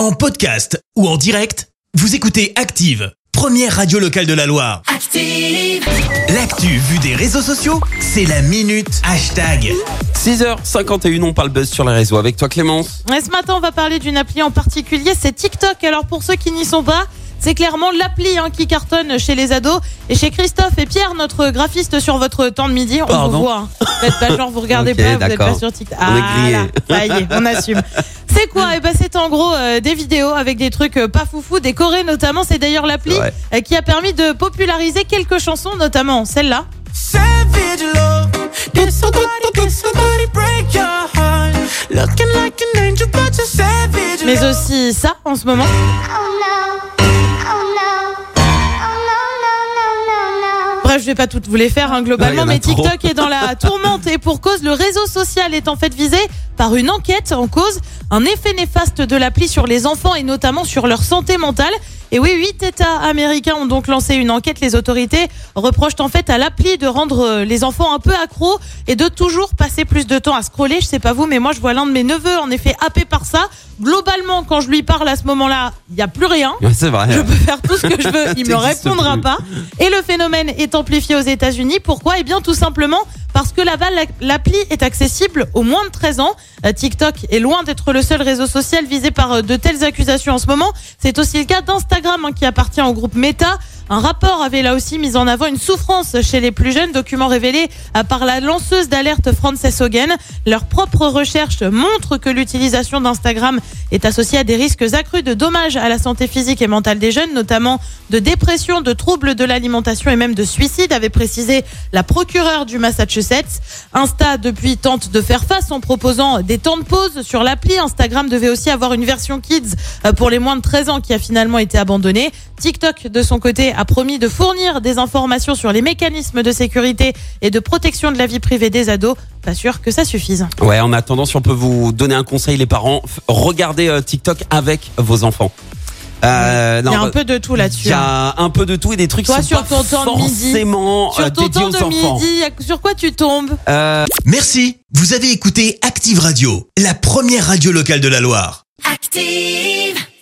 En podcast ou en direct, vous écoutez Active, première radio locale de la Loire. Active. L'actu vue des réseaux sociaux, c'est la minute hashtag. 6h51, on parle buzz sur les réseaux avec toi Clémence. Et ce matin, on va parler d'une appli en particulier, c'est TikTok. Alors pour ceux qui n'y sont pas, c'est clairement l'appli hein, qui cartonne chez les ados. Et chez Christophe et Pierre, notre graphiste sur votre temps de midi, on Pardon. vous voit. Hein. Faites pas genre, vous regardez Ok, pas, vous n'êtes pas sur TikTok. On est grillé. là, ça y est, on assume. C'est quoi Eh ben, c'est en gros euh, des vidéos avec des trucs euh, pas foufou, décorés notamment. C'est d'ailleurs l'appli Ouais. euh, qui a permis de populariser quelques chansons, notamment celle-là. Savage love. Did somebody, did somebody break your heart? Looking like an angel, but you're savage Mais love. aussi ça en ce moment. Oh. Oh. Oh. Bref, je vais pas toutes vous les faire hein, globalement, Ouais, y en a mais trop. TikTok est dans la tourmente et pour cause, le réseau social est en fait visé par une enquête en cause un effet néfaste de l'appli sur les enfants et notamment sur leur santé mentale. Et oui, huit États américains ont donc lancé une enquête. Les autorités reprochent en fait à l'appli de rendre euh, les enfants un peu accros et de toujours passer plus de temps à scroller. Je sais pas vous, mais moi je vois l'un de mes neveux en effet happé par ça. Globalement, quand je lui parle à ce moment-là, il n'y a plus rien. Ouais, c'est vrai. Je peux faire tout ce que je veux, il me répondra plus. pas. Et le phénomène est amplifié aux États-Unis. Pourquoi? Eh bien, tout simplement parce que là-bas, la- l'appli est accessible aux moins de 13 ans. Euh, TikTok est loin d'être le seul réseau social visé par euh, de telles accusations en ce moment. C'est aussi le cas d'Instagram hein, qui appartient au groupe Meta. Un rapport avait là aussi mis en avant une souffrance chez les plus jeunes, document révélé euh, par la lanceuse d'alerte Frances Hogan. Leur propre recherche montre que l'utilisation d'Instagram est associée à des risques accrus de dommages à la santé physique et mentale des jeunes, notamment de dépression, de troubles de l'alimentation et même de suicide, avait précisé la procureure du Massachusetts. Insta, depuis, tente de faire face en proposant des temps de pause sur l'appli. Instagram devait aussi avoir une version kids euh, pour les moins de 13 ans qui a finalement été abandonnée. TikTok, de son côté, a promis de fournir des informations sur les mécanismes de sécurité et de protection de la vie privée des ados. Pas sûr que ça suffise. Ouais, en attendant, si on peut vous donner un conseil, les parents, regardez euh, TikTok avec vos enfants. Euh, Il y non, a un euh, peu de tout il là-dessus. y hein. a un peu de tout et des trucs Toi, qui sont sur pas ton temps de midi, euh, Sur ton temps de enfants. midi, sur quoi tu tombes Euh, Merci, vous avez écouté Active Radio, la première radio locale de la Loire. Active.